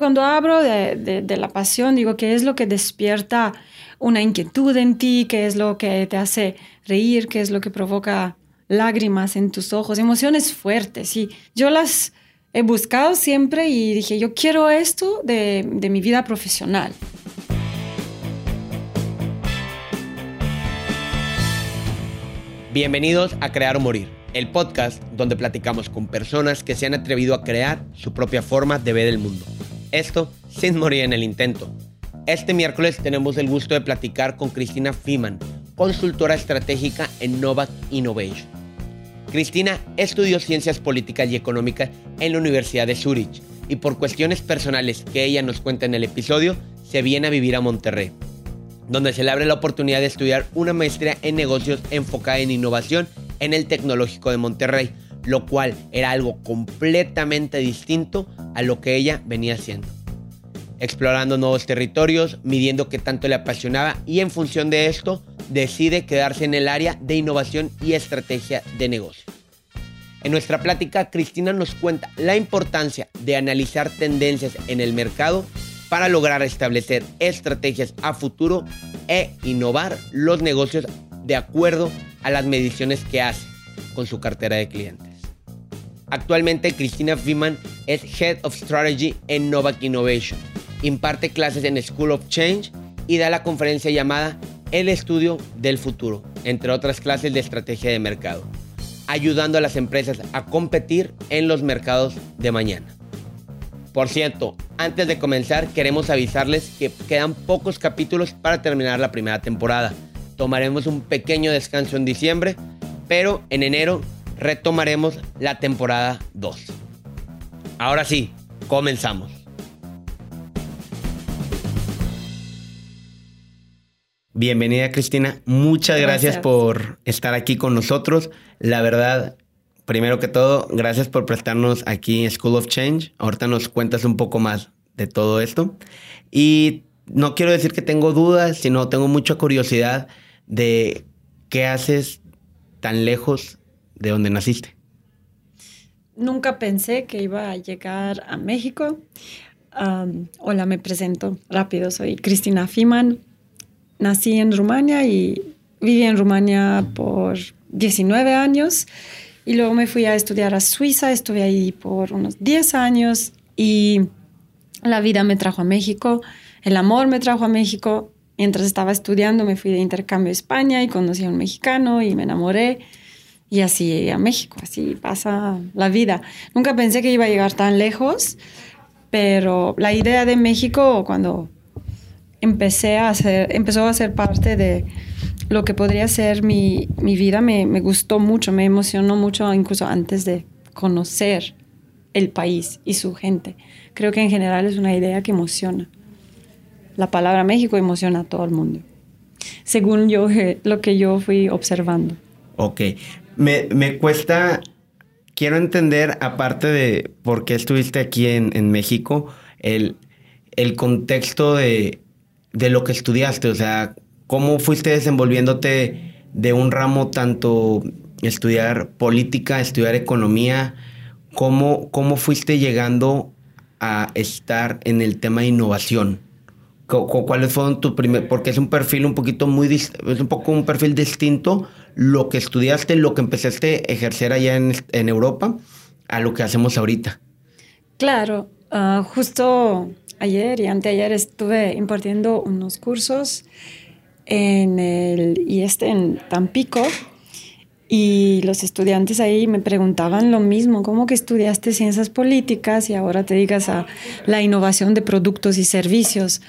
Cuando hablo de, la pasión, digo, ¿qué es lo que despierta una inquietud en ti? ¿Qué es lo que te hace reír? ¿Qué es lo que provoca lágrimas en tus ojos? Emociones fuertes. Y yo las he buscado siempre y dije, yo quiero esto de mi vida profesional. Bienvenidos a Crear o Morir, el podcast donde platicamos con personas que se han atrevido a crear su propia forma de ver el mundo. Esto sin morir en el intento. Este miércoles tenemos el gusto de platicar con Cristina Fiman, consultora estratégica en Novak Innovation. Cristina estudió ciencias políticas y económicas en la Universidad de Zurich y por cuestiones personales que ella nos cuenta en el episodio, se viene a vivir a Monterrey, donde se le abre la oportunidad de estudiar una maestría en negocios enfocada en innovación en el Tecnológico de Monterrey, lo cual era algo completamente distinto a lo que ella venía haciendo. Explorando nuevos territorios, midiendo qué tanto le apasionaba y en función de esto decide quedarse en el área de innovación y estrategia de negocio. En nuestra plática, Cristina nos cuenta la importancia de analizar tendencias en el mercado para lograr establecer estrategias a futuro e innovar los negocios de acuerdo a las mediciones que hace con su cartera de clientes. Actualmente Cristina Freeman es Head of Strategy en Novak Innovation. Imparte clases en School of Change y da la conferencia llamada El Estudio del Futuro, entre otras clases de estrategia de mercado, ayudando a las empresas a competir en los mercados de mañana. Por cierto, antes de comenzar queremos avisarles que quedan pocos capítulos para terminar la primera temporada. Tomaremos un pequeño descanso en diciembre, pero en enero retomaremos la temporada 2. Ahora sí, comenzamos. Bienvenida Cristina, muchas gracias. por estar aquí con nosotros. La verdad, primero que todo, gracias por prestarnos aquí en School of Change. Ahorita nos cuentas un poco más de todo esto. Y no quiero decir que tengo dudas, sino tengo mucha curiosidad de qué haces tan lejos de dónde naciste? Nunca pensé que iba a llegar a México. hola, me presento rápido. Soy Cristina Fiman. Nací en Rumania y viví en Rumania por 19 años. Y luego me fui a estudiar a Suiza. Estuve ahí por unos 10 años y la vida me trajo a México. El amor me trajo a México. Mientras estaba estudiando me fui de intercambio a España y conocí a un mexicano y me enamoré y así a México, así pasa la vida. Nunca pensé que iba a llegar tan lejos, pero la idea de México cuando empecé a hacer, empezó a ser parte de lo que podría ser mi, mi vida, me, me, gustó mucho, me emocionó mucho incluso antes de conocer el país y su gente. Creo que en general es una idea que emociona. La palabra México emociona a todo el mundo, según yo, lo que yo fui observando. Ok, me, cuesta, quiero entender, aparte de por qué estuviste aquí en, México, el, el contexto de, de, lo que estudiaste, o sea, cómo fuiste desenvolviéndote de un ramo tanto estudiar política, estudiar economía, cómo, cómo fuiste llegando a estar en el tema de innovación. ¿Cuáles fueron tu primer? Porque es un perfil un poquito muy, es un poco un perfil distinto lo que estudiaste, lo que empezaste a ejercer allá en, Europa, a lo que hacemos ahorita. Claro, ah, justo ayer y anteayer estuve impartiendo unos cursos en el IEST en Tampico y los estudiantes ahí me preguntaban lo mismo, ¿cómo que estudiaste ciencias políticas y ahora te digas a la innovación de productos y servicios?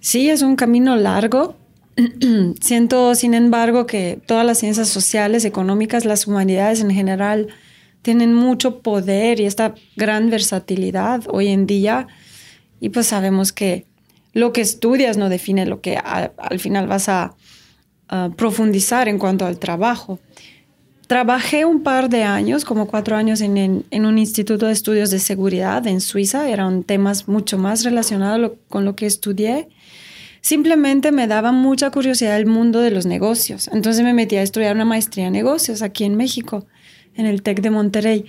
Sí, es un camino largo. Siento, sin embargo, que todas las ciencias sociales, económicas, las humanidades en general, tienen mucho poder y esta gran versatilidad hoy en día. Y pues sabemos que lo que estudias no define lo que al final vas a, profundizar en cuanto al trabajo. Trabajé un par de años, como cuatro años, en, en, un instituto de estudios de seguridad en Suiza. Eran temas mucho más relacionados con lo que estudié simplemente me daba mucha curiosidad el mundo de los negocios. Entonces me metí a estudiar una maestría en negocios aquí en México, en el TEC de Monterrey.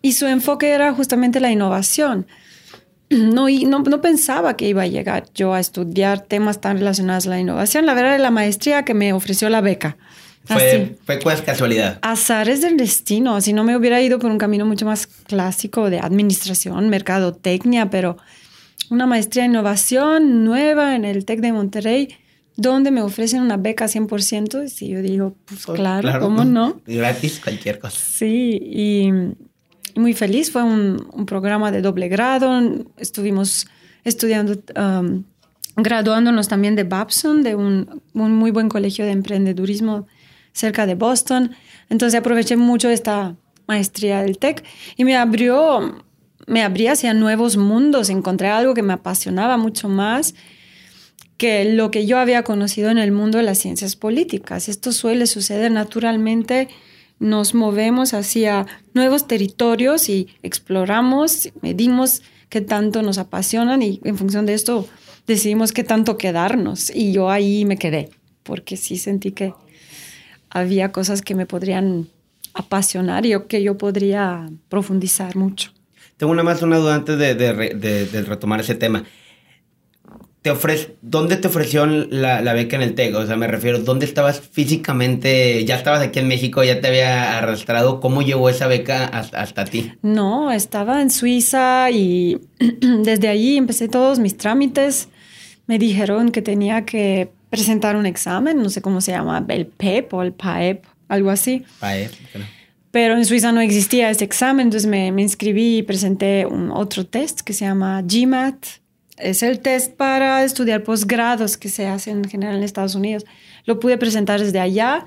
Y su enfoque era justamente la innovación. no, no, no, pensaba que iba a llegar yo a estudiar temas tan relacionados a la innovación. La verdad, era la maestría que me ofreció la beca. Fue, fue pues casualidad. Azares del destino. Si no me hubiera ido por un camino mucho más clásico de administración, mercadotecnia, pero una maestría en innovación nueva en el TEC de Monterrey, donde me ofrecen una beca 100%. Y yo digo, pues claro, ¿cómo no? Gratis, cualquier cosa. Sí, y, muy feliz. Fue un, un, programa de doble grado. Estuvimos estudiando, um, graduándonos también de Babson, de un, un muy buen colegio de emprendedurismo cerca de Boston. Entonces aproveché mucho esta maestría del TEC y me abrió, me abría hacia nuevos mundos. Encontré algo que me apasionaba mucho más que lo que yo había conocido en el mundo de las ciencias políticas. Esto suele suceder naturalmente. Nos movemos hacia nuevos territorios y exploramos, medimos qué tanto nos apasionan y en función de esto decidimos qué tanto quedarnos. Y yo ahí me quedé, porque sí sentí que había cosas que me podrían apasionar y que yo podría profundizar mucho. Tengo una más una duda antes de, retomar ese tema. Te ofrece, ¿Dónde te ofreció la, beca en el TEC? O sea, me refiero, ¿dónde estabas físicamente? ¿Ya estabas aquí en México? ¿Ya te había arrastrado? ¿Cómo llegó esa beca hasta, hasta ti? No, estaba en Suiza y desde allí empecé todos mis trámites. Me dijeron que tenía que presentar un examen, no sé cómo se llama, el PEP o el PAEP, algo así. PAEP, Pero en Suiza no existía ese examen, entonces me, inscribí y presenté un otro test que se llama GMAT. Es el test para estudiar posgrados que se hacen en general en Estados Unidos. Lo pude presentar desde allá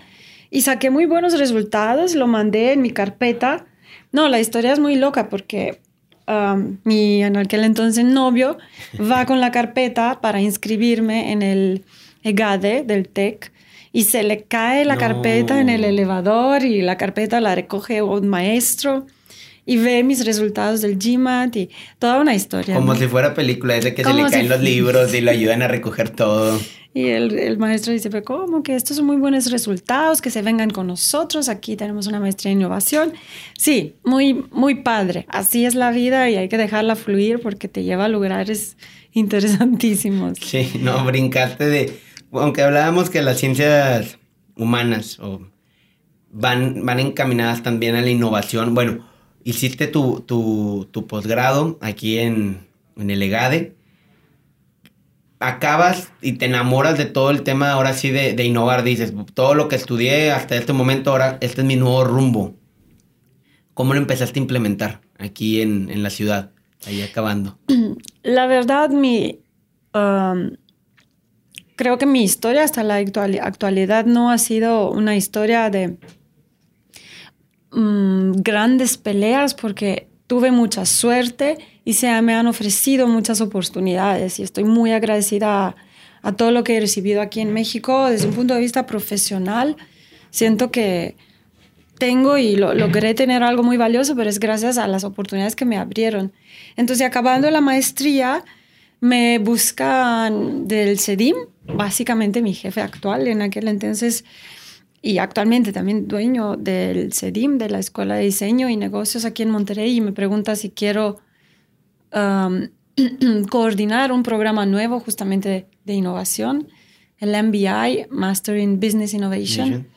y saqué muy buenos resultados, lo mandé en mi carpeta. No, la historia es muy loca porque um, mi en aquel entonces novio va con la carpeta para inscribirme en el EGADE del TEC y se le cae la carpeta en el elevador y la carpeta la recoge un maestro y ve mis resultados del GMAT y toda una historia. Como si fuera película, es de que se le caen los libros y lo ayudan a recoger todo. Y el, el maestro dice, pero ¿cómo? Que estos son muy buenos resultados, que se vengan con nosotros, aquí tenemos una maestría en innovación. Sí, muy, muy padre. Así es la vida y hay que dejarla fluir porque te lleva a lugares interesantísimos. Sí, no, brincaste de aunque hablábamos que las ciencias humanas van, van encaminadas también a la innovación, bueno, hiciste tu, tu, posgrado aquí en, el EGADE, acabas y te enamoras de todo el tema ahora sí de, innovar, dices, todo lo que estudié hasta este momento, ahora este es mi nuevo rumbo. ¿Cómo lo empezaste a implementar aquí en, la ciudad, ahí acabando? La verdad, mi... Um, creo que mi historia hasta la actualidad no ha sido una historia de mm, grandes peleas porque tuve mucha suerte y se me han ofrecido muchas oportunidades y estoy muy agradecida a, todo lo que he recibido aquí en México desde un punto de vista profesional. Siento que tengo y lo, logré tener algo muy valioso, pero es gracias a las oportunidades que me abrieron. Entonces, acabando la maestría, me buscan del CEDIM, básicamente mi jefe actual en aquel entonces y actualmente también dueño del CEDIM, de la Escuela de Diseño y Negocios aquí en Monterrey, y me pregunta si quiero um, coordinar un programa nuevo justamente de, innovación, el MBI, Master in Business Innovation.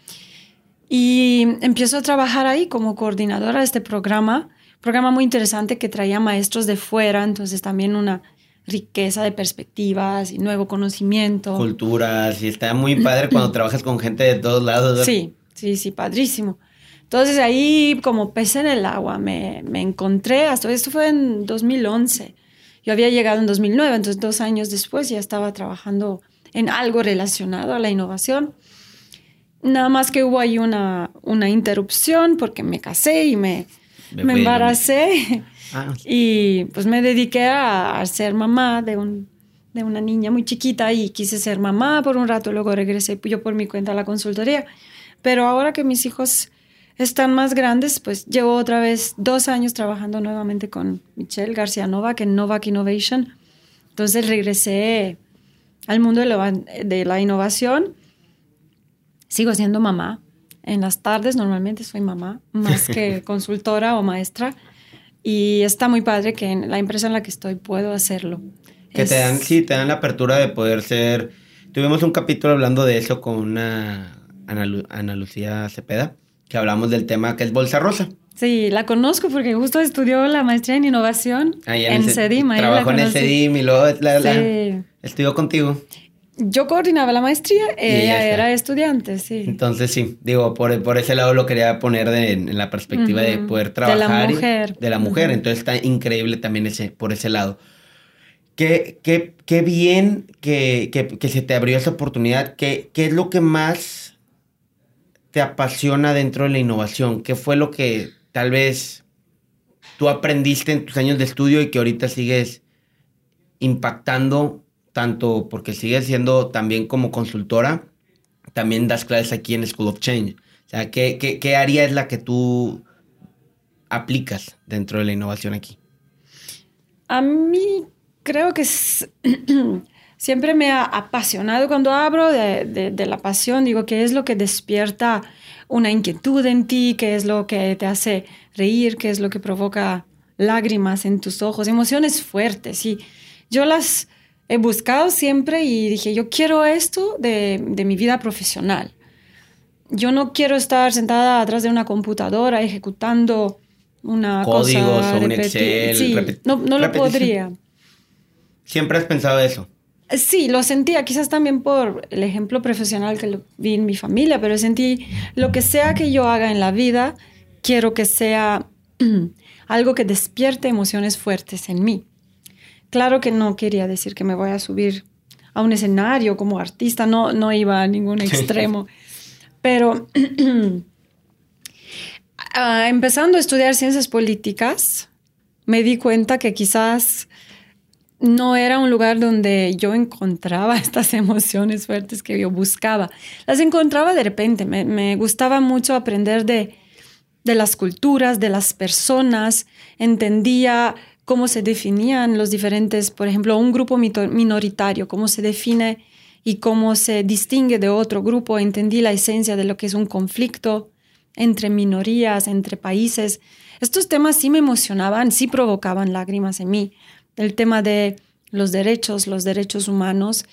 Y empiezo a trabajar ahí como coordinadora de este programa, programa muy interesante que traía maestros de fuera, entonces también una riqueza de perspectivas y nuevo conocimiento. Culturas, y está muy padre cuando trabajas con gente de todos lados. Sí, sí, sí, padrísimo. Entonces ahí como pez en el agua me, me encontré, hasta esto fue en 2011. Yo había llegado en 2009, entonces dos años después ya estaba trabajando en algo relacionado a la innovación. Nada más que hubo ahí una, una interrupción porque me casé y me, me embaracé. Ah, y pues me dediqué a, ser mamá de, un, de una niña muy chiquita y quise ser mamá por un rato, luego regresé yo por mi cuenta a la consultoría. Pero ahora que mis hijos están más grandes, pues llevo otra vez dos años trabajando nuevamente con Michelle García Novak en Novak Innovation. Entonces regresé al mundo de la, de la innovación. Sigo siendo mamá. En las tardes normalmente soy mamá, más que consultora o maestra. Y está muy padre que en la empresa en la que estoy puedo hacerlo. Que te dan, sí, te dan la apertura de poder ser... Tuvimos un capítulo hablando de eso con una Ana, Lucía Cepeda, que hablamos del tema que es Bolsa Rosa. Sí, la conozco porque justo estudió la maestría en innovación en, en CEDIM. Trabajó en el CEDIM y luego estudió contigo. Yo coordinaba la maestría, ella era estudiante, sí. Entonces sí, digo, por, por ese lado lo quería poner en la perspectiva de poder trabajar. De la mujer. de la mujer, entonces está increíble también ese, por ese lado. Qué, qué, qué bien que, que, se te abrió esa oportunidad. ¿Qué, ¿Qué es lo que más te apasiona dentro de la innovación? ¿Qué fue lo que tal vez tú aprendiste en tus años de estudio y que ahorita sigues impactando tanto porque sigues siendo también como consultora, también das clases aquí en School of Change. O sea, ¿qué, qué, área es la que tú aplicas dentro de la innovación aquí? A mí creo que siempre me ha apasionado cuando hablo de, de, la pasión, digo, ¿qué es lo que despierta una inquietud en ti? ¿Qué es lo que te hace reír? ¿Qué es lo que provoca lágrimas en tus ojos? Emociones fuertes. Y yo las he buscado siempre y dije, yo quiero esto de, de, mi vida profesional. Yo no quiero estar sentada atrás de una computadora ejecutando una Códigos cosa. o un Excel. Sí, no, no lo podría. ¿Siempre has pensado eso? Sí, lo sentía, quizás también por el ejemplo profesional que lo vi en mi familia, pero sentí lo que sea que yo haga en la vida, quiero que sea algo que despierte emociones fuertes en mí. Claro que no quería decir que me voy a subir a un escenario como artista, no, no iba a ningún extremo, pero ah, empezando a estudiar ciencias políticas, me di cuenta que quizás no era un lugar donde yo encontraba estas emociones fuertes que yo buscaba. Las encontraba de repente, me, me gustaba mucho aprender de, de las culturas, de las personas, entendía cómo se definían los diferentes, por ejemplo, un grupo minoritario, cómo se define y cómo se distingue de otro grupo. Entendí la esencia de lo que es un conflicto entre minorías, entre países. Estos temas sí me emocionaban, sí provocaban lágrimas en mí. El tema de los derechos, los derechos humanos.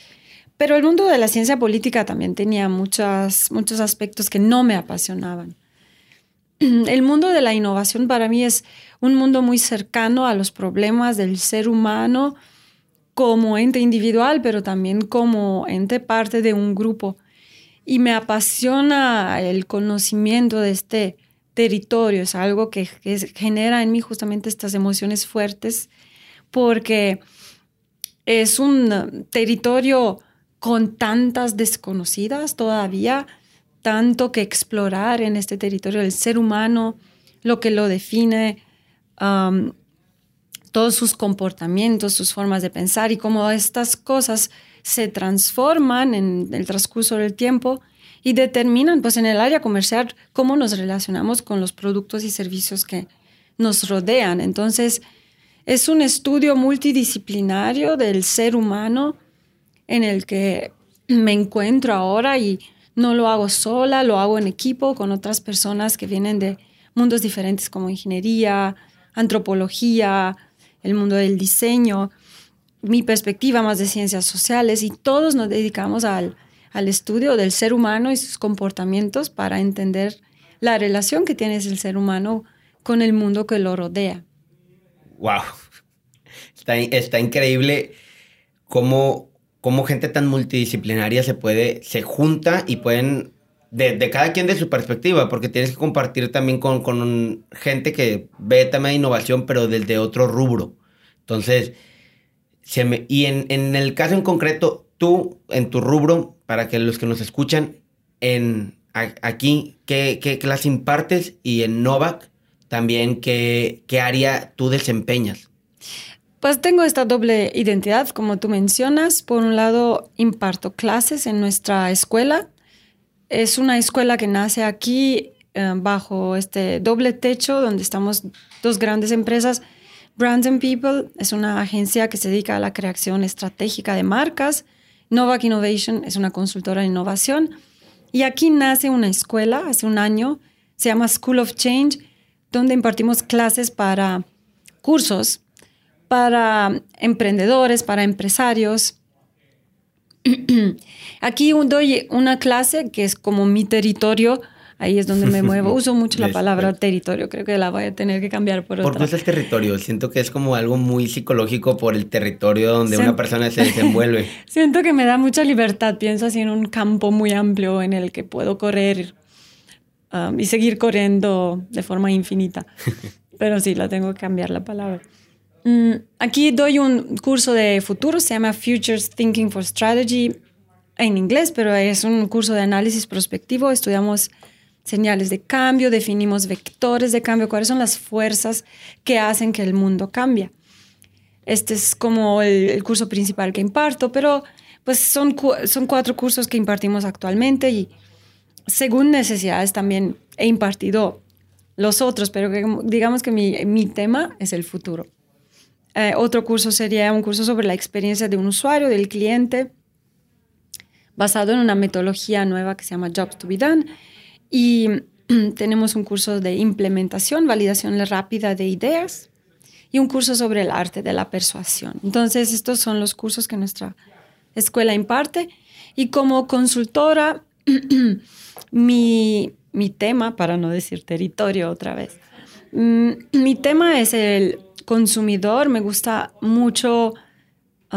Pero el mundo de la ciencia política también tenía muchas, muchos aspectos que no me apasionaban. El mundo de la innovación para mí es un mundo muy cercano a los problemas del ser humano como ente individual, pero también como ente parte de un grupo. Y me apasiona el conocimiento de este territorio, es algo que, genera en mí justamente estas emociones fuertes, porque es un territorio con tantas desconocidas todavía, tanto que explorar en este territorio del ser humano, lo que lo define, todos sus comportamientos, sus formas de pensar y cómo estas cosas se transforman en el transcurso del tiempo y determinan pues en el área comercial cómo nos relacionamos con los productos y servicios que nos rodean. Entonces, es un estudio multidisciplinario del ser humano en el que me encuentro ahora y no lo hago sola, lo hago en equipo con otras personas que vienen de mundos diferentes como ingeniería, antropología, el mundo del diseño, mi perspectiva más de ciencias sociales y todos nos dedicamos al, al estudio del ser humano y sus comportamientos para entender la relación que tiene el ser humano con el mundo que lo rodea. ¡Wow! Está, está increíble cómo, cómo gente tan multidisciplinaria se puede, se junta y pueden de, cada quien de su perspectiva, porque tienes que compartir también con, gente que ve de innovación, pero desde otro rubro. Entonces, y en, en, el caso en concreto, tú, en tu rubro, para que los que nos escuchan, en aquí, ¿qué, qué clase impartes? Y en Novak, también, ¿qué, ¿qué área tú desempeñas? Pues tengo esta doble identidad, como tú mencionas. Por un lado, imparto clases en nuestra escuela es una escuela que nace aquí eh, bajo este doble techo donde estamos dos grandes empresas. Brands and People es una agencia que se dedica a la creación estratégica de marcas. Novak Innovation es una consultora de innovación. Y aquí nace una escuela hace un año, se llama School of Change, donde impartimos clases para cursos para emprendedores, para empresarios. Aquí doy una clase que es como mi territorio ahí es donde me muevo. Uso mucho la palabra territorio, creo que la voy a tener que cambiar por otra. ¿Por qué usas territorio? Siento que es como algo muy psicológico por el territorio donde una persona se desenvuelve. Siento que me da mucha libertad, pienso así en un campo muy amplio en el que puedo correr um, y seguir corriendo de forma infinita. Pero sí, la tengo que cambiar la palabra. Mm, aquí doy un curso de futuro, se llama Futures Thinking for Strategy en inglés, pero es un curso de análisis prospectivo. Estudiamos señales de cambio, definimos vectores de cambio, cuáles son las fuerzas que hacen que el mundo cambie. Este es como el, curso principal que imparto, pero pues son, son cuatro cursos que impartimos actualmente y según necesidades también he impartido los otros, pero digamos que mi, tema es el futuro. Eh, otro curso sería un curso sobre la experiencia de un usuario, del cliente, basado en una metodología nueva que se llama Jobs to be Done y tenemos un curso de implementación, validación rápida de ideas y un curso sobre el arte de la persuasión. Entonces, estos son los cursos que nuestra escuela imparte. Y como consultora, mi, tema, para no decir territorio otra vez, mm, mi tema es el consumidor. Me gusta mucho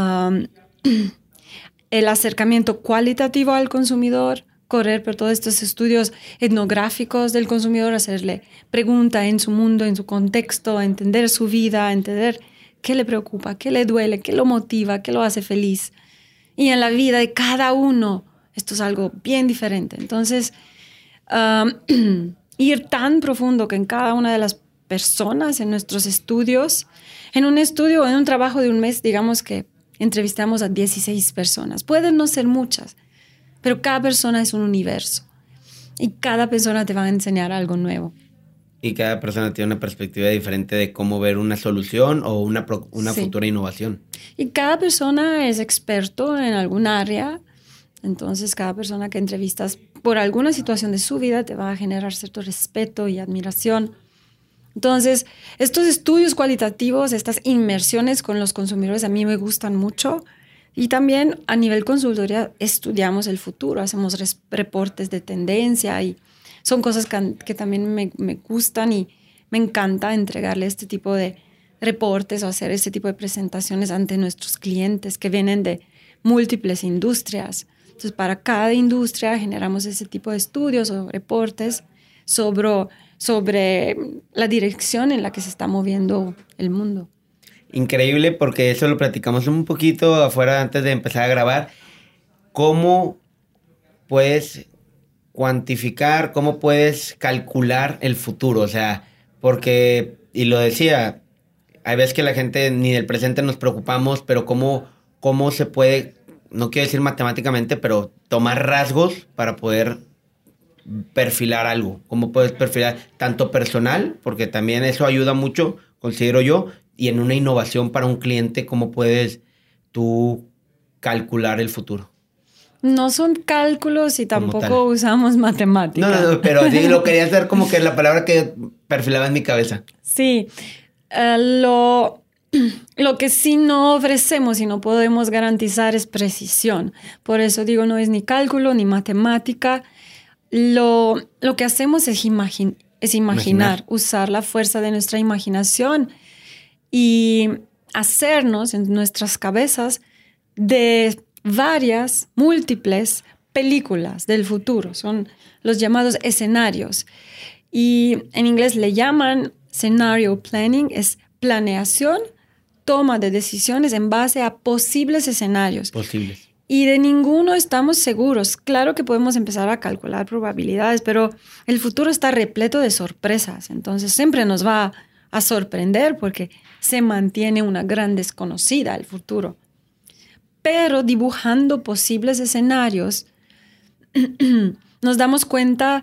el acercamiento cualitativo al consumidor correr por todos estos estudios etnográficos del consumidor, hacerle pregunta en su mundo, en su contexto, entender su vida, entender qué le preocupa, qué le duele, qué lo motiva, qué lo hace feliz. Y en la vida de cada uno, esto es algo bien diferente. Entonces, ir tan profundo que en cada una de las personas, en nuestros estudios, en un estudio en un trabajo de un mes, digamos que entrevistamos a 16 personas. Pueden no ser muchas, pero cada persona es un universo y cada persona te va a enseñar algo nuevo. Y cada persona tiene una perspectiva diferente de cómo ver una solución o una, una futura innovación. Y cada persona es experto en algún área. Entonces, cada persona que entrevistas por alguna situación de su vida te va a generar cierto respeto y admiración. Entonces, estos estudios cualitativos, estas inmersiones con los consumidores a mí me gustan mucho y también a nivel consultoría estudiamos el futuro, hacemos reportes de tendencia y son cosas que, también me, me, gustan y me encanta entregarle este tipo de reportes o hacer este tipo de presentaciones ante nuestros clientes que vienen de múltiples industrias. Entonces, para cada industria generamos ese tipo de estudios o reportes sobre, sobre la dirección en la que se está moviendo el mundo increíble porque eso lo platicamos un poquito afuera antes de empezar a grabar. ¿Cómo puedes cuantificar, cómo puedes calcular el futuro? O sea, porque, y lo decía, hay veces que la gente ni del presente nos preocupamos, pero cómo, cómo se puede, no quiero decir matemáticamente, pero tomar rasgos para poder perfilar algo. ¿Cómo puedes perfilar tanto personal? Porque también eso ayuda mucho, considero yo, y en una innovación para un cliente, ¿cómo puedes tú calcular el futuro? No son cálculos y tampoco usamos matemáticas. No, no, pero sí lo quería hacer como que la palabra que perfilaba en mi cabeza. Sí, eh, lo, lo que sí no ofrecemos y no podemos garantizar es precisión. Por eso digo, no es ni cálculo ni matemática. Lo, lo que hacemos es, es imaginar, usar la fuerza de nuestra imaginación y hacernos en nuestras cabezas de varias, múltiples películas del futuro. Son los llamados escenarios. Y en inglés le llaman scenario planning, es planeación, toma de decisiones en base a posibles escenarios. Posibles. Y de ninguno estamos seguros. Claro que podemos empezar a calcular probabilidades, pero el futuro está repleto de sorpresas. Entonces siempre nos va a sorprender porque se mantiene una gran desconocida el futuro. Pero dibujando posibles escenarios, nos damos cuenta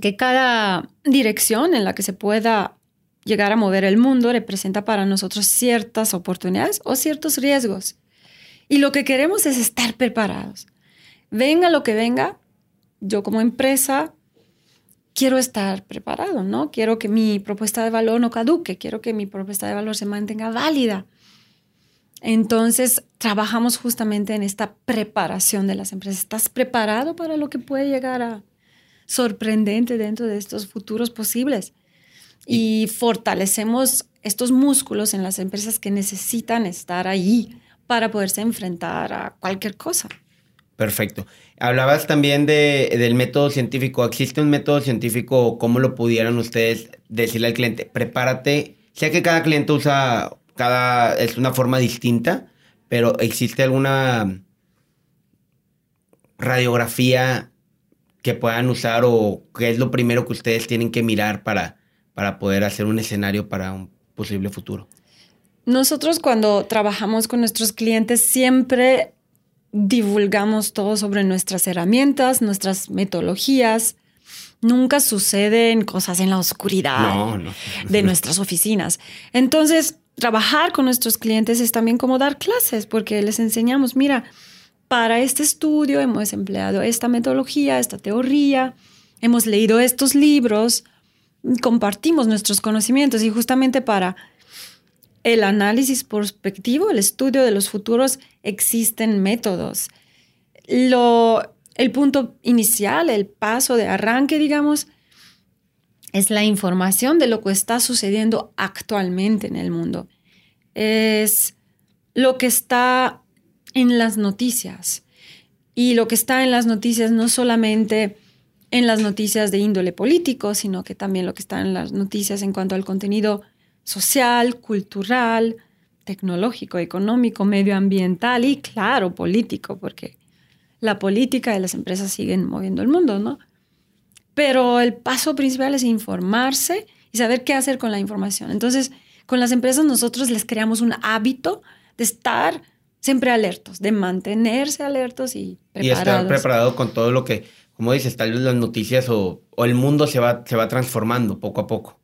que cada dirección en la que se pueda llegar a mover el mundo representa para nosotros ciertas oportunidades o ciertos riesgos. Y lo que queremos es estar preparados. Venga lo que venga, yo como empresa quiero estar preparado, ¿no? Quiero que mi propuesta de valor no caduque, quiero que mi propuesta de valor se mantenga válida. Entonces, trabajamos justamente en esta preparación de las empresas. ¿Estás preparado para lo que puede llegar a sorprendente dentro de estos futuros posibles? Y fortalecemos estos músculos en las empresas que necesitan estar ahí para poderse enfrentar a cualquier cosa. Perfecto. Hablabas también de, del método científico. ¿Existe un método científico? ¿Cómo lo pudieran ustedes decirle al cliente? Prepárate. Sé que cada cliente usa, cada, es una forma distinta, pero ¿existe alguna radiografía que puedan usar o qué es lo primero que ustedes tienen que mirar para, para poder hacer un escenario para un posible futuro? Nosotros cuando trabajamos con nuestros clientes siempre divulgamos todo sobre nuestras herramientas, nuestras metodologías. Nunca suceden cosas en la oscuridad de nuestras oficinas. Entonces, trabajar con nuestros clientes es también como dar clases, porque les enseñamos, mira, para este estudio hemos empleado esta metodología, esta teoría, hemos leído estos libros, compartimos nuestros conocimientos y justamente para el análisis prospectivo, el estudio de los futuros, existen métodos. Lo, el punto inicial, el paso de arranque, digamos, es la información de lo que está sucediendo actualmente en el mundo. Es lo que está en las noticias. Y lo que está en las noticias no solamente en las noticias de índole político, sino que también lo que está en las noticias en cuanto al contenido social, cultural, tecnológico, económico, medioambiental y, claro, político, porque la política y las empresas siguen moviendo el mundo, ¿no? Pero el paso principal es informarse y saber qué hacer con la información. Entonces, con las empresas nosotros les creamos un hábito de estar siempre alertos, de mantenerse alertos y preparados. Y estar preparado con todo lo que, como dices, tal vez las noticias o, el mundo se va, se va transformando poco a poco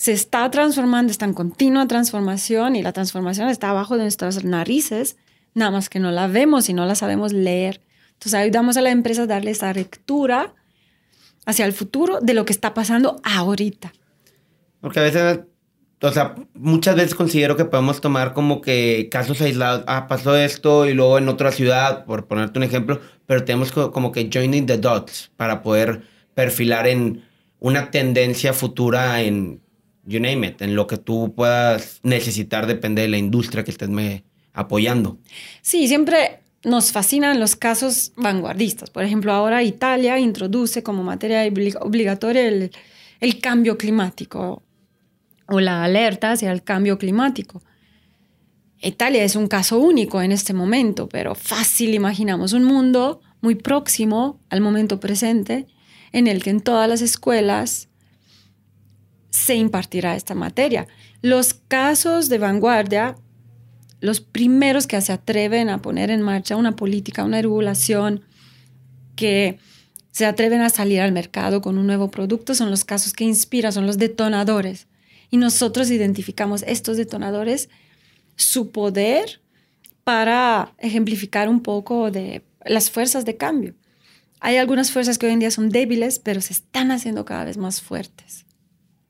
se está transformando, está en continua transformación y la transformación está abajo de nuestras narices, nada más que no la vemos y no la sabemos leer. Entonces ayudamos a la empresa a darle esa lectura hacia el futuro de lo que está pasando ahorita. Porque a veces, o sea, muchas veces considero que podemos tomar como que casos aislados, ah, pasó esto y luego en otra ciudad, por ponerte un ejemplo, pero tenemos como que joining the dots para poder perfilar en una tendencia futura en you name it, en lo que tú puedas necesitar depende de la industria que estés me apoyando. Sí, siempre nos fascinan los casos vanguardistas. Por ejemplo, ahora Italia introduce como materia obligatoria el, el cambio climático o la alerta hacia el cambio climático. Italia es un caso único en este momento, pero fácil imaginamos un mundo muy próximo al momento presente en el que en todas las escuelas se impartirá esta materia. Los casos de vanguardia, los primeros que se atreven a poner en marcha una política, una regulación que se atreven a salir al mercado con un nuevo producto, son los casos que inspiran, son los detonadores. Y nosotros identificamos estos detonadores, su poder para ejemplificar un poco de las fuerzas de cambio. Hay algunas fuerzas que hoy en día son débiles, pero se están haciendo cada vez más fuertes.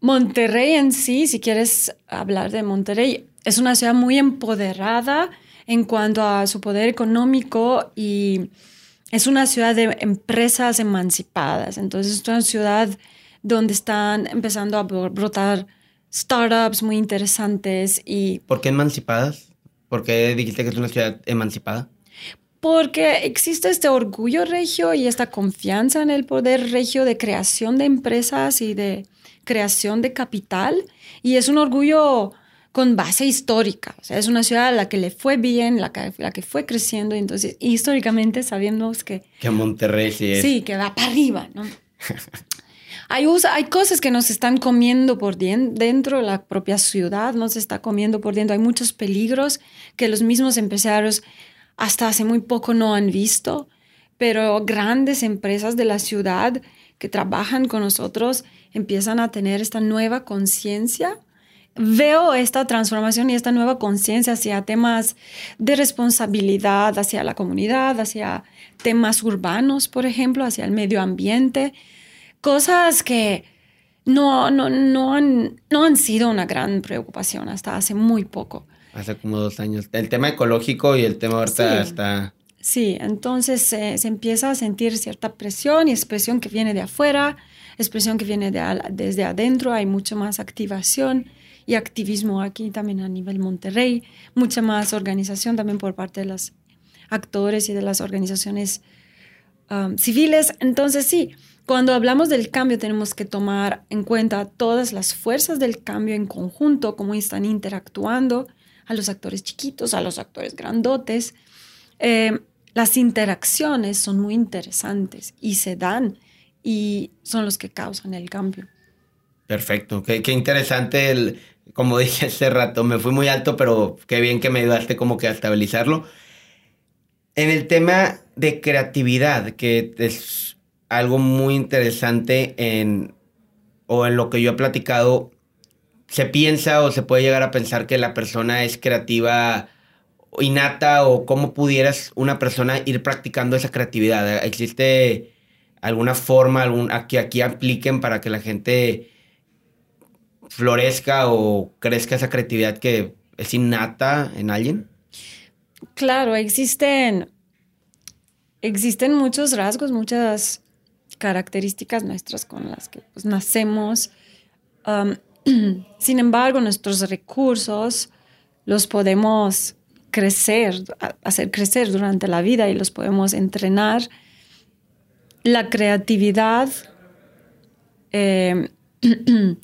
Monterrey en sí, si quieres hablar de Monterrey, es una ciudad muy empoderada en cuanto a su poder económico y es una ciudad de empresas emancipadas. Entonces es una ciudad donde están empezando a brotar startups muy interesantes y... ¿Por qué emancipadas? ¿Por qué dijiste que es una ciudad emancipada? Porque existe este orgullo regio y esta confianza en el poder regio de creación de empresas y de creación de capital y es un orgullo con base histórica. O sea, es una ciudad a la que le fue bien, la que, la que fue creciendo. Entonces, históricamente sabemos que... Que Monterrey sí es. Sí, que va para arriba, ¿no? hay, hay cosas que nos están comiendo por dentro, de la propia ciudad nos está comiendo por dentro. Hay muchos peligros que los mismos empresarios hasta hace muy poco no han visto, pero grandes empresas de la ciudad que trabajan con nosotros empiezan a tener esta nueva conciencia. Veo esta transformación y esta nueva conciencia hacia temas de responsabilidad, hacia la comunidad, hacia temas urbanos, por ejemplo, hacia el medio ambiente, cosas que no, no, no, han, no han sido una gran preocupación hasta hace muy poco. Hace como dos años. El tema ecológico y el tema ahorita está... Sí, entonces se empieza a sentir cierta presión y expresión que viene de afuera, expresión que viene de, desde adentro, hay mucha más activación y activismo aquí también a nivel Monterrey, mucha más organización también por parte de los actores y de las organizaciones um, civiles. Entonces sí, cuando hablamos del cambio tenemos que tomar en cuenta todas las fuerzas del cambio en conjunto, cómo están interactuando a los actores chiquitos, a los actores grandotes. Eh, las interacciones son muy interesantes y se dan y son los que causan el cambio. Perfecto, qué, qué interesante, el, como dije hace rato, me fui muy alto, pero qué bien que me ayudaste como que a estabilizarlo. En el tema de creatividad, que es algo muy interesante en, o en lo que yo he platicado, se piensa o se puede llegar a pensar que la persona es creativa innata o cómo pudieras una persona ir practicando esa creatividad. ¿Existe alguna forma algún, que aquí apliquen para que la gente florezca o crezca esa creatividad que es innata en alguien? Claro, existen, existen muchos rasgos, muchas características nuestras con las que pues, nacemos. sin embargo, nuestros recursos los podemos crecer, hacer crecer durante la vida y los podemos entrenar. La creatividad eh,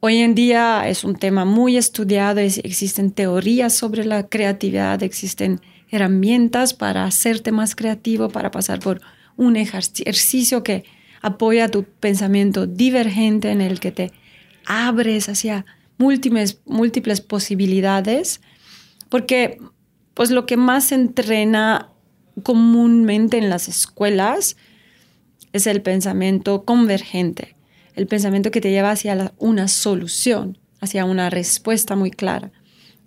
hoy en día es un tema muy estudiado, existen teorías sobre la creatividad, existen herramientas para hacerte más creativo, para pasar por un ejercicio que apoya tu pensamiento divergente en el que te abres hacia múltiples, múltiples posibilidades porque pues lo que más entrena comúnmente en las escuelas es el pensamiento convergente, el pensamiento que te lleva hacia una solución, hacia una respuesta muy clara.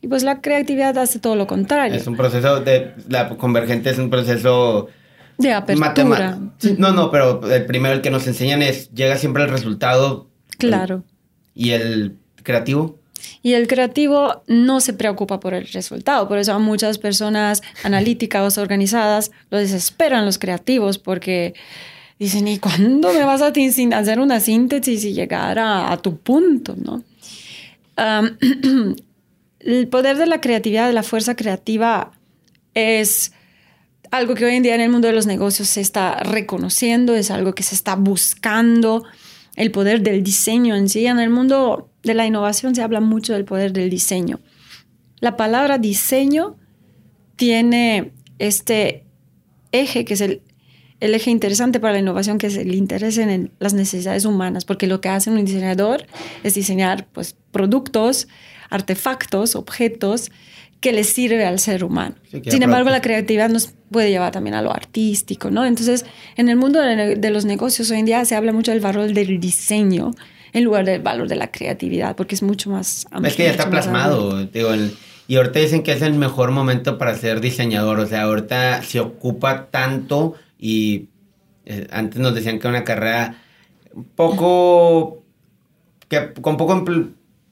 Y pues la creatividad hace todo lo contrario. Es un proceso de, la convergente es un proceso... De apertura. No, no, pero el primero el que nos enseñan es, llega siempre el resultado. Claro. ¿Y el creativo? Y el creativo no se preocupa por el resultado. Por eso muchas personas analíticas organizadas lo desesperan los creativos porque dicen, ¿y cuándo me vas a hacer una síntesis y llegar a, tu punto? ¿no? el poder de la creatividad, de la fuerza creativa, es algo que hoy en día en el mundo de los negocios se está reconociendo, es algo que se está buscando, el poder del diseño en sí. En el mundo de la innovación se habla mucho del poder del diseño. La palabra diseño tiene este eje que es el, eje interesante para la innovación, que es el interés en las necesidades humanas, porque lo que hace un diseñador es diseñar pues, productos, artefactos, objetos que le sirve al ser humano. Sin embargo, la creatividad nos puede llevar también a lo artístico, ¿no? Entonces, en el mundo de los negocios hoy en día se habla mucho del valor del diseño, en lugar del valor de la creatividad, porque es mucho más amplio. Es que ya está plasmado, digo, y ahorita dicen que es el mejor momento para ser diseñador, o sea, ahorita se ocupa tanto y eh, antes nos decían que una carrera poco, que con poco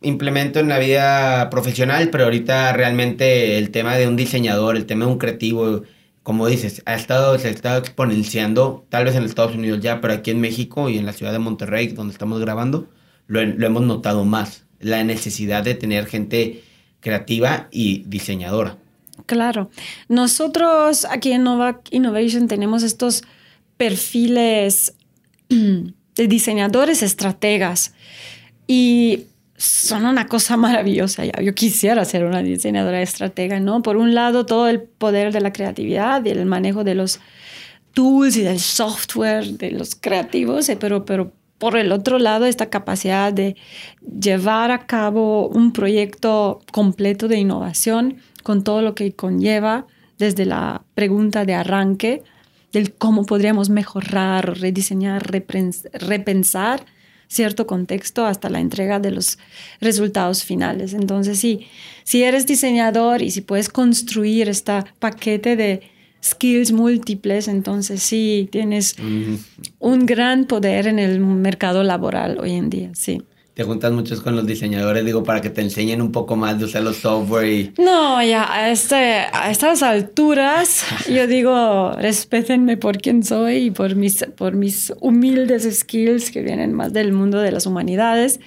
implemento en la vida profesional, pero ahorita realmente el tema de un diseñador, el tema de un creativo, como dices, ha estado, se estado exponenciando, tal vez en Estados Unidos ya, pero aquí en México y en la ciudad de Monterrey, donde estamos grabando, lo, hemos notado más, la necesidad de tener gente creativa y diseñadora. Claro. Nosotros aquí en Novak Innovation tenemos estos perfiles de diseñadores estrategas y son una cosa maravillosa. Yo quisiera ser una diseñadora estratega, ¿no? Por un lado, todo el poder de la creatividad y el manejo de los tools y del software de los creativos, eh, pero, pero por el otro lado, esta capacidad de llevar a cabo un proyecto completo de innovación con todo lo que conlleva desde la pregunta de arranque del cómo podríamos mejorar, rediseñar, repensar cierto contexto hasta la entrega de los resultados finales. Entonces, sí, si eres diseñador y si puedes construir este paquete de skills múltiples, entonces sí, tienes un gran poder en el mercado laboral hoy en día, sí te juntas muchos con los diseñadores, digo, para que te enseñen un poco más de usar los software y... No, ya, a, este, a estas alturas, yo digo, respétenme por quién soy y por mis, por mis humildes skills que vienen más del mundo de las humanidades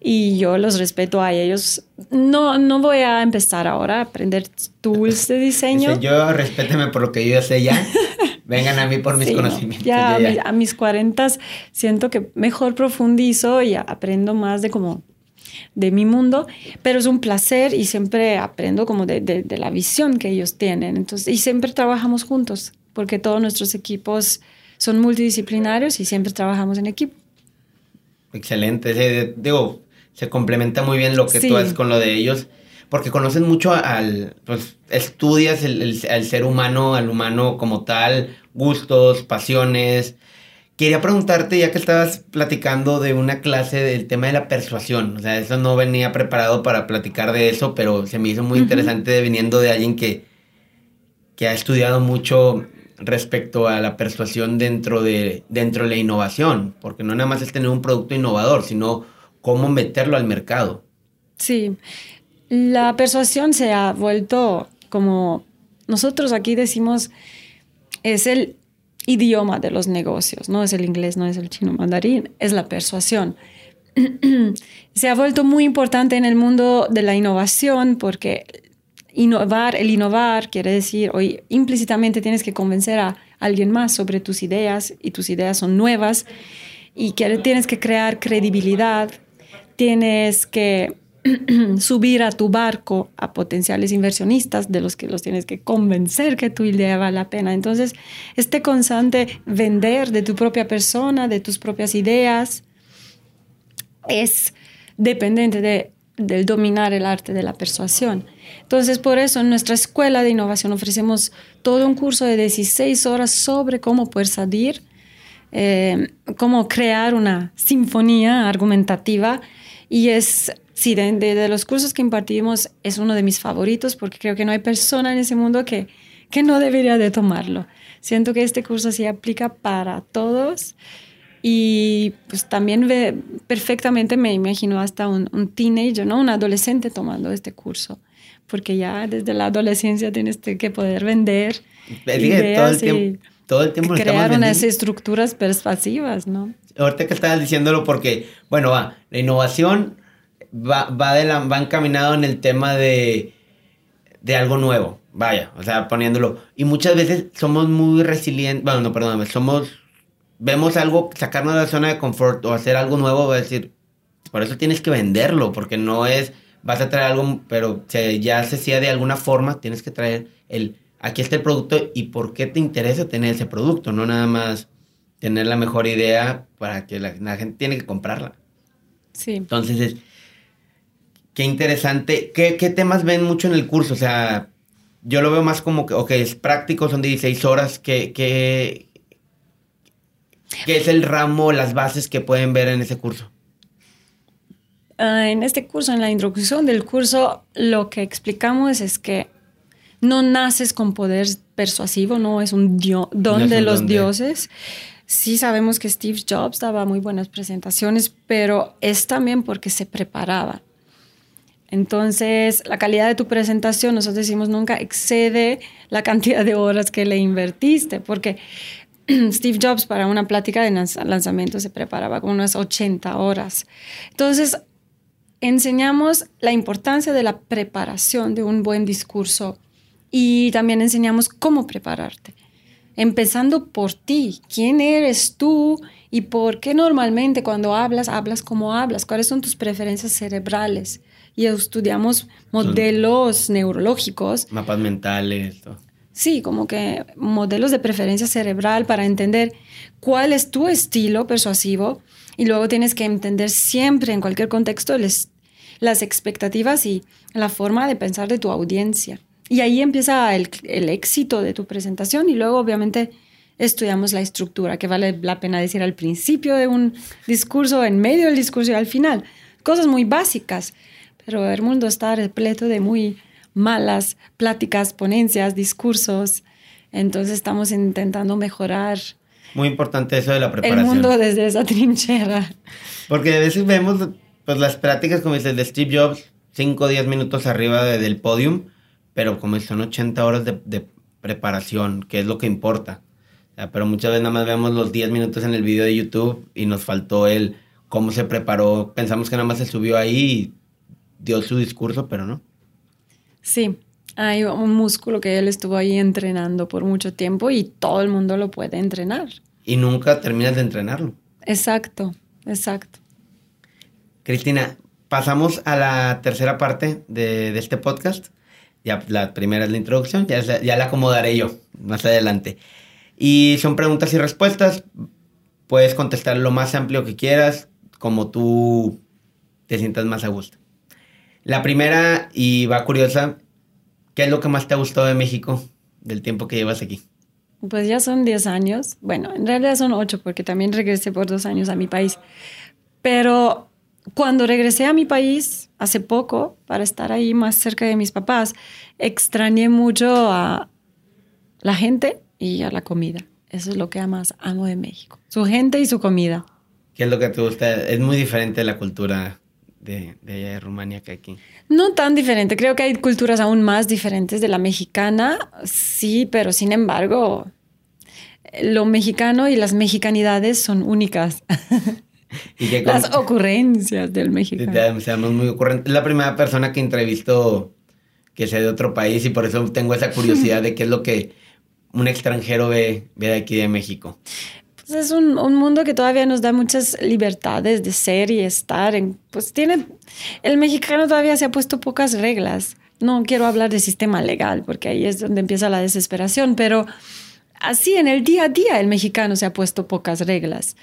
y yo los respeto a ellos. No, no voy a empezar ahora a aprender tools de diseño. yo respéteme por lo que yo sé ya. Vengan a mí por mis conocimientos. Ya, A, mis 40 siento que mejor profundizo y aprendo más de como de mi mundo, pero es un placer y siempre aprendo como de, de, la visión que ellos tienen. Entonces, y siempre trabajamos juntos, porque todos nuestros equipos son multidisciplinarios y siempre trabajamos en equipo. Excelente. digo, se complementa muy bien lo que tú haces con lo de ellos porque conoces mucho al, pues estudias el, ser humano, al humano como tal, gustos, pasiones. Quería preguntarte, ya que estabas platicando de una clase del tema de la persuasión, o sea, eso no venía preparado para platicar de eso, pero se me hizo muy interesante viniendo de alguien que, que ha estudiado mucho respecto a la persuasión dentro de, dentro de la innovación, porque no nada más es tener un producto innovador, sino cómo meterlo al mercado. Sí, la persuasión se ha vuelto como nosotros aquí decimos, es el idioma de los negocios, no es el inglés, no es el chino mandarín, es la persuasión. se ha vuelto muy importante en el mundo de la innovación porque innovar, el innovar quiere decir, hoy implícitamente tienes que convencer a alguien más sobre tus ideas y tus ideas son nuevas y tienes que crear credibilidad, tienes que subir a tu barco a potenciales inversionistas de los que los tienes que convencer que tu idea vale la pena. Entonces, este constante vender de tu propia persona, de tus propias ideas, es dependiente de, del dominar el arte de la persuasión. Entonces, por eso en nuestra escuela de innovación ofrecemos todo un curso de 16 horas sobre cómo persuadir, eh, cómo crear una sinfonía argumentativa y es sí, de, los cursos que impartimos es uno de mis favoritos porque creo que no hay persona en ese mundo que, que no debería de tomarlo. Siento que este curso sí aplica para todos y pues también ve, perfectamente me imagino hasta un, un teenager, ¿no? Un adolescente tomando este curso porque ya desde la adolescencia tienes que poder vender ideas todo el tiempo, todo el tiempo crear unas estructuras persuasivas, ¿no? Ahorita que estabas diciéndolo porque, bueno, va, la innovación va, va de la, va encaminado en el tema de, de algo nuevo. Vaya, o sea, poniéndolo. Y muchas veces somos muy resilientes. Bueno, no, perdóname. Somos. Vemos algo, sacarnos de la zona de confort o hacer algo nuevo, va a decir. Por eso tienes que venderlo, porque no es. Vas a traer algo, pero se, ya se hacía de alguna forma, tienes que traer el. Aquí está el producto y por qué te interesa tener ese producto, no nada más tener la mejor idea para que la, la gente tiene que comprarla. Sí. Entonces, es, Qué interesante. ¿Qué, temas ven mucho en el curso? O sea, yo lo veo más como que, ok, es práctico, son 16 horas. ¿Qué, qué, qué es el ramo, las bases que pueden ver en ese curso? Ah, en este curso, en la introducción del curso, lo que explicamos es que no naces con poder persuasivo, no es un don de los dioses. Sí sabemos que Steve Jobs daba muy buenas presentaciones, pero es también porque se preparaba. Entonces, la calidad de tu presentación, nosotros decimos, nunca excede la cantidad de horas que le invertiste, porque Steve Jobs para una plática de lanzamiento se preparaba con unas 80 horas. Entonces, enseñamos la importancia de la preparación de un buen discurso y también enseñamos cómo prepararte. Empezando por ti, quién eres tú y por qué normalmente cuando hablas, hablas como hablas, cuáles son tus preferencias cerebrales y estudiamos modelos neurológicos. Mapas mentales. Sí, como que modelos de preferencia cerebral para entender cuál es tu estilo persuasivo y luego tienes que entender siempre en cualquier contexto las expectativas y la forma de pensar de tu audiencia. Y ahí empieza el, el éxito de tu presentación y luego obviamente estudiamos la estructura, que vale la pena decir al principio de un discurso, en medio del discurso y al final. Cosas muy básicas, pero el mundo está repleto de muy malas pláticas, ponencias, discursos. Entonces estamos intentando mejorar. Muy importante eso de la preparación. El mundo desde esa trinchera. Porque a veces vemos pues las prácticas, como dices, de Steve Jobs, 5 o 10 minutos arriba del podium, pero como son 80 horas de, preparación, que es lo que importa. pero muchas veces nada más vemos los 10 minutos en el video de YouTube y nos faltó el cómo se preparó. Pensamos que nada más se subió ahí y dio su discurso, pero no. Sí, hay un músculo que él estuvo ahí entrenando por mucho tiempo y todo el mundo lo puede entrenar. Y nunca terminas de entrenarlo. Exacto, exacto. Cristina, pasamos a la tercera parte de, este podcast. Ya la primera es la introducción, ya, ya la acomodaré yo más adelante. Y son preguntas y respuestas. Puedes contestar lo más amplio que quieras, como tú te sientas más a gusto. La primera, y va curiosa, ¿qué es lo que más te ha gustado de México del tiempo que llevas aquí? Pues ya son 10 años. Bueno, en realidad son 8 porque también regresé por dos años a mi país. Pero cuando regresé a mi país hace poco, para estar ahí más cerca de mis papás, extrañé mucho a la gente y a la comida. Eso es lo que más amo de México. Su gente y su comida. ¿Qué es lo que te gusta? Es muy diferente la cultura de, de Rumania que aquí. No tan diferente, creo que hay culturas aún más diferentes de la mexicana, sí, pero sin embargo, lo mexicano y las mexicanidades son únicas. las ocurrencias del mexicano. Seamos muy ocurrentes. Es la primera persona que entrevisto que sea de otro país y por eso tengo esa curiosidad de qué es lo que un extranjero ve, ve de aquí de México. Pues es un, un, mundo que todavía nos da muchas libertades de ser y estar. En, pues tiene, el mexicano todavía se ha puesto pocas reglas. No quiero hablar de sistema legal porque ahí es donde empieza la desesperación, pero así en el día a día el mexicano se ha puesto pocas reglas.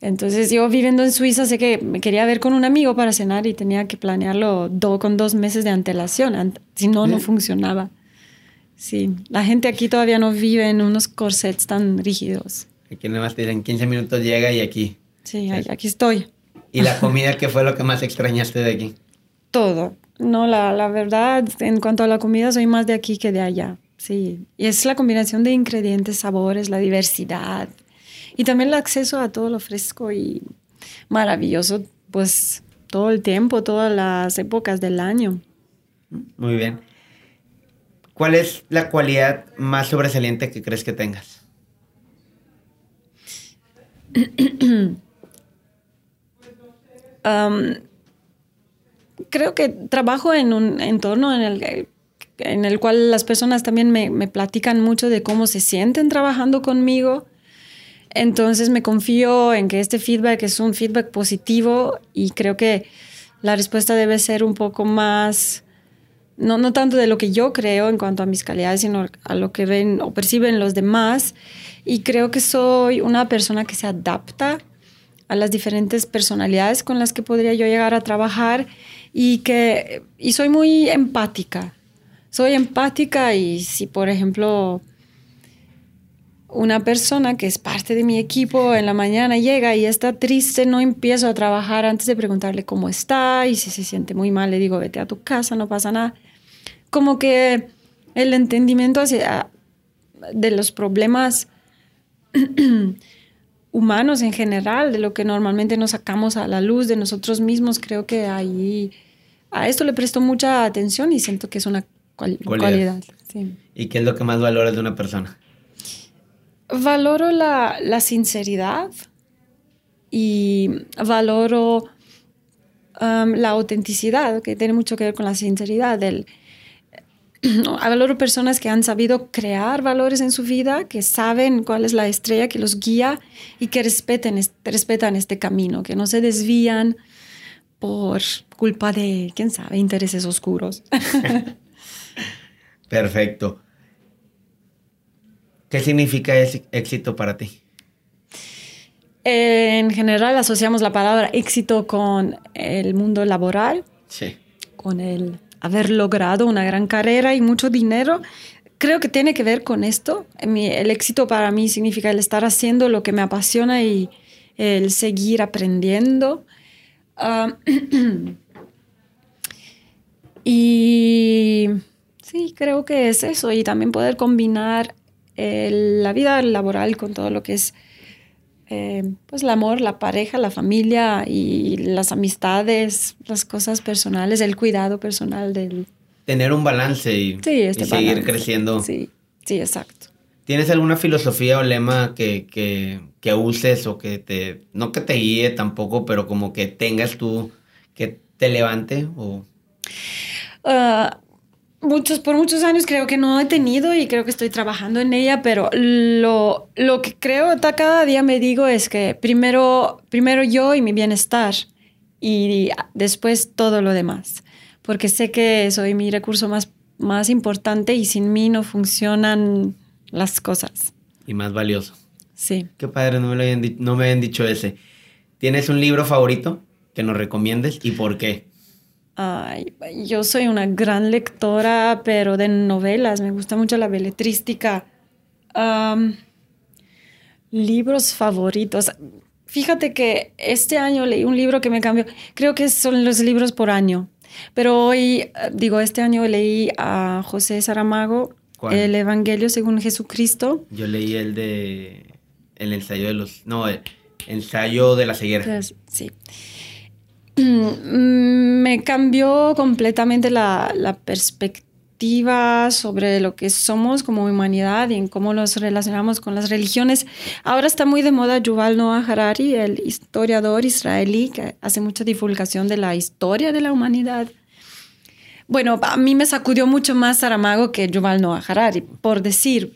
Entonces yo viviendo en Suiza sé que me quería ver con un amigo para cenar y tenía que planearlo con dos meses de antelación, si no, no funcionaba. Sí, la gente aquí todavía no vive en unos corsets tan rígidos. Aquí nada más te dicen 15 minutos llega y aquí. Sí, aquí estoy. ¿Y la comida qué fue lo que más extrañaste de aquí? Todo. No, la, la verdad, en cuanto a la comida, soy más de aquí que de allá. Sí. Y es la combinación de ingredientes, sabores, la diversidad. Y también el acceso a todo lo fresco y maravilloso, pues todo el tiempo, todas las épocas del año. Muy bien. ¿Cuál es la cualidad más sobresaliente que crees que tengas? creo que trabajo en un entorno en el, en el cual las personas también me, me, platican mucho de cómo se sienten trabajando conmigo. Entonces me confío en que este feedback es un feedback positivo y creo que la respuesta debe ser un poco más, no, no tanto de lo que yo creo en cuanto a mis calidades, sino a lo que ven o perciben los demás y creo que soy una persona que se adapta a las diferentes personalidades con las que podría yo llegar a trabajar y que y soy muy empática. Soy empática y si por ejemplo una persona que es parte de mi equipo en la mañana llega y está triste, no empiezo a trabajar antes de preguntarle cómo está y si se siente muy mal le digo vete a tu casa, no pasa nada. Como que el entendimiento hacia, de los problemas humanos en general, de lo que normalmente nos sacamos a la luz de nosotros mismos, creo que ahí a esto le presto mucha atención y siento que es una cualidad. ¿Y qué es lo que más valoras de una persona? Valoro la, la sinceridad y valoro um, la autenticidad, que tiene mucho que ver con la sinceridad, del valoro personas que han sabido crear valores en su vida, que saben cuál es la estrella que los guía y que respeten, respetan este camino, que no se desvían por culpa de, quién sabe, intereses oscuros. Perfecto. ¿Qué significa ese éxito para ti? En general asociamos la palabra éxito con el mundo laboral, sí. con el haber logrado una gran carrera y mucho dinero, creo que tiene que ver con esto. el éxito para mí significa el estar haciendo lo que me apasiona y el seguir aprendiendo. Ah, y sí, creo que es eso. Y también poder combinar eh, la vida laboral con todo lo que es eh, pues el amor, la pareja, la familia y las amistades, las cosas personales, el cuidado personal del... Tener un balance y, este seguir creciendo. Sí, sí, exacto. ¿Tienes alguna filosofía o lema que, que, uses o que te, no que te guíe tampoco, pero como que tengas tú, que te levante o... Ah, muchos, por muchos años creo que no he tenido y creo que estoy trabajando en ella, pero lo, lo que creo cada día me digo es que primero, primero yo y mi bienestar y después todo lo demás, porque sé que soy mi recurso más, más importante y sin mí no funcionan las cosas. Y más valioso. Sí. Qué padre, no me, lo no me habían dicho ese. ¿Tienes un libro favorito que nos recomiendes y por qué? Ay, yo soy una gran lectora, pero de novelas. Me gusta mucho la beletrística. libros favoritos. Fíjate que este año leí un libro que me cambió. Creo que son los libros por año. Pero hoy, digo, este año leí a José Saramago, El Evangelio según Jesucristo. Yo leí el de. El ensayo de los. No, el ensayo de la ceguera. Sí. Mm, me cambió completamente la, perspectiva sobre lo que somos como humanidad y en cómo nos relacionamos con las religiones. Ahora está muy de moda Yuval Noah Harari, el historiador israelí que hace mucha divulgación de la historia de la humanidad. Bueno, a mí me sacudió mucho más Saramago que Yuval Noah Harari, por decir.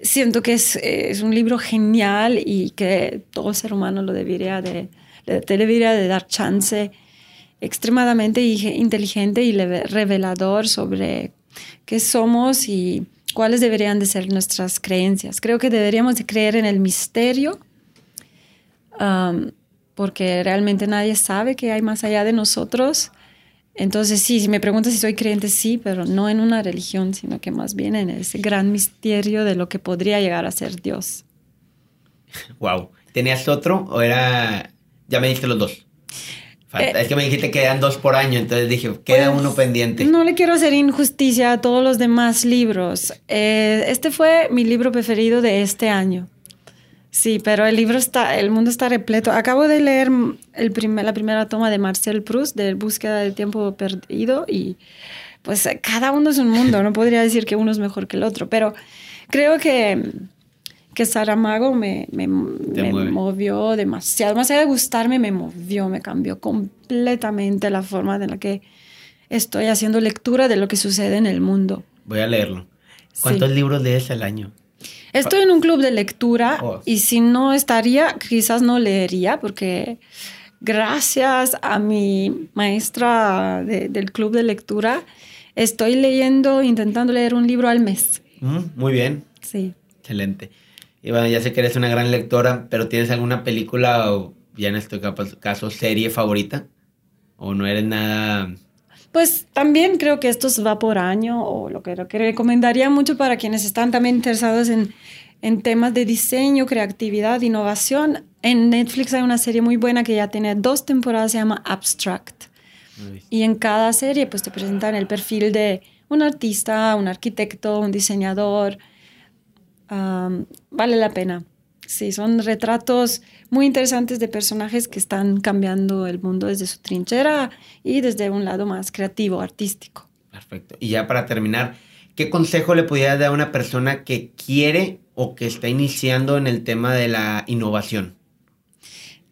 Siento que es, es un libro genial y que todo ser humano lo debería de, debería de dar chance extremadamente inteligente y revelador sobre qué somos y cuáles deberían de ser nuestras creencias. Creo que deberíamos de creer en el misterio, porque realmente nadie sabe qué hay más allá de nosotros. Entonces sí, si me preguntas si soy creyente, sí, pero no en una religión, sino que más bien en ese gran misterio de lo que podría llegar a ser Dios. Wow. ¿Tenías otro o era ya me dijiste los dos. Eh, es que me dijiste que eran dos por año, entonces dije, queda pues, uno pendiente. No le quiero hacer injusticia a todos los demás libros. Eh, este fue mi libro preferido de este año. Sí, pero el libro está, el mundo está repleto. Acabo de leer el primer, la primera toma de Marcel Proust, de Búsqueda del Tiempo Perdido, y pues cada uno es un mundo, no podría decir que uno es mejor que el otro, pero creo que que Saramago me, me, movió demasiado. Más allá de gustarme, me movió, me cambió completamente la forma en la que estoy haciendo lectura de lo que sucede en el mundo. Voy a leerlo. ¿Cuántos libros lees al año? Estoy en un club de lectura oh. y si no estaría, quizás no leería porque gracias a mi maestra del club de lectura, estoy leyendo, intentando leer un libro al mes. Mm, muy bien. Sí. Excelente. Y bueno, ya sé que eres una gran lectora, pero ¿tienes alguna película o ya en este caso serie favorita? ¿O no eres nada...? Pues también creo que esto va por año o lo que, recomendaría mucho para quienes están también interesados en, en temas de diseño, creatividad, innovación. En Netflix hay una serie muy buena que ya tiene dos temporadas, se llama Abstract. Y en cada serie pues te presentan el perfil de un artista, un arquitecto, un diseñador, vale la pena. Sí, son retratos muy interesantes de personajes que están cambiando el mundo desde su trinchera y desde un lado más creativo, artístico. Perfecto. Y ya para terminar, ¿qué consejo le pudiera dar a una persona que quiere o que está iniciando en el tema de la innovación?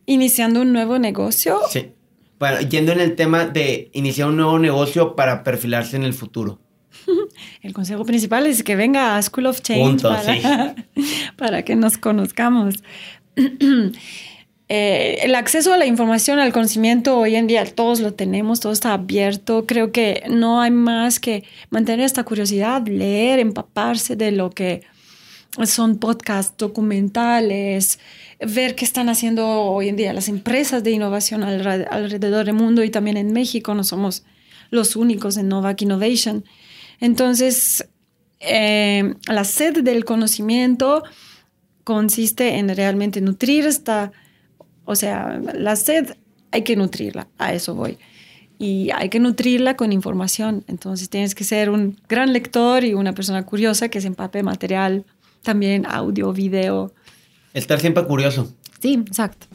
¿Iniciando un nuevo negocio? Sí. Bueno, yendo en el tema de iniciar un nuevo negocio para perfilarse en el futuro. El consejo principal es que venga a School of Change para, que nos conozcamos. Eh, el acceso a la información, al conocimiento, hoy en día todos lo tenemos, todo está abierto. Creo que no hay más que mantener esta curiosidad, leer, empaparse de lo que son podcasts, documentales, ver qué están haciendo hoy en día las empresas de innovación alrededor del mundo y también en México. No somos los únicos en Novak Innovation. Entonces, eh, la sed del conocimiento consiste en realmente nutrir esta, o sea, la sed hay que nutrirla, a eso voy. Y hay que nutrirla con información. Entonces tienes que ser un gran lector y una persona curiosa que se empape material también audio, video. Estar siempre curioso. Sí, exacto.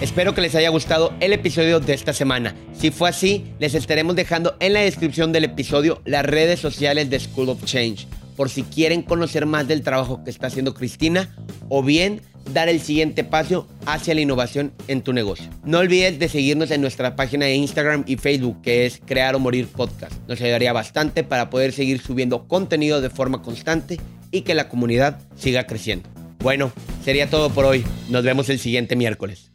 Espero que les haya gustado el episodio de esta semana. Si fue así, les estaremos dejando en la descripción del episodio las redes sociales de School of Change, por si quieren conocer más del trabajo que está haciendo Cristina o bien dar el siguiente paso hacia la innovación en tu negocio. No olvides de seguirnos en nuestra página de Instagram y Facebook que es Crear o Morir Podcast. Nos ayudaría bastante para poder seguir subiendo contenido de forma constante y que la comunidad siga creciendo. Bueno, sería todo por hoy. Nos vemos el siguiente miércoles.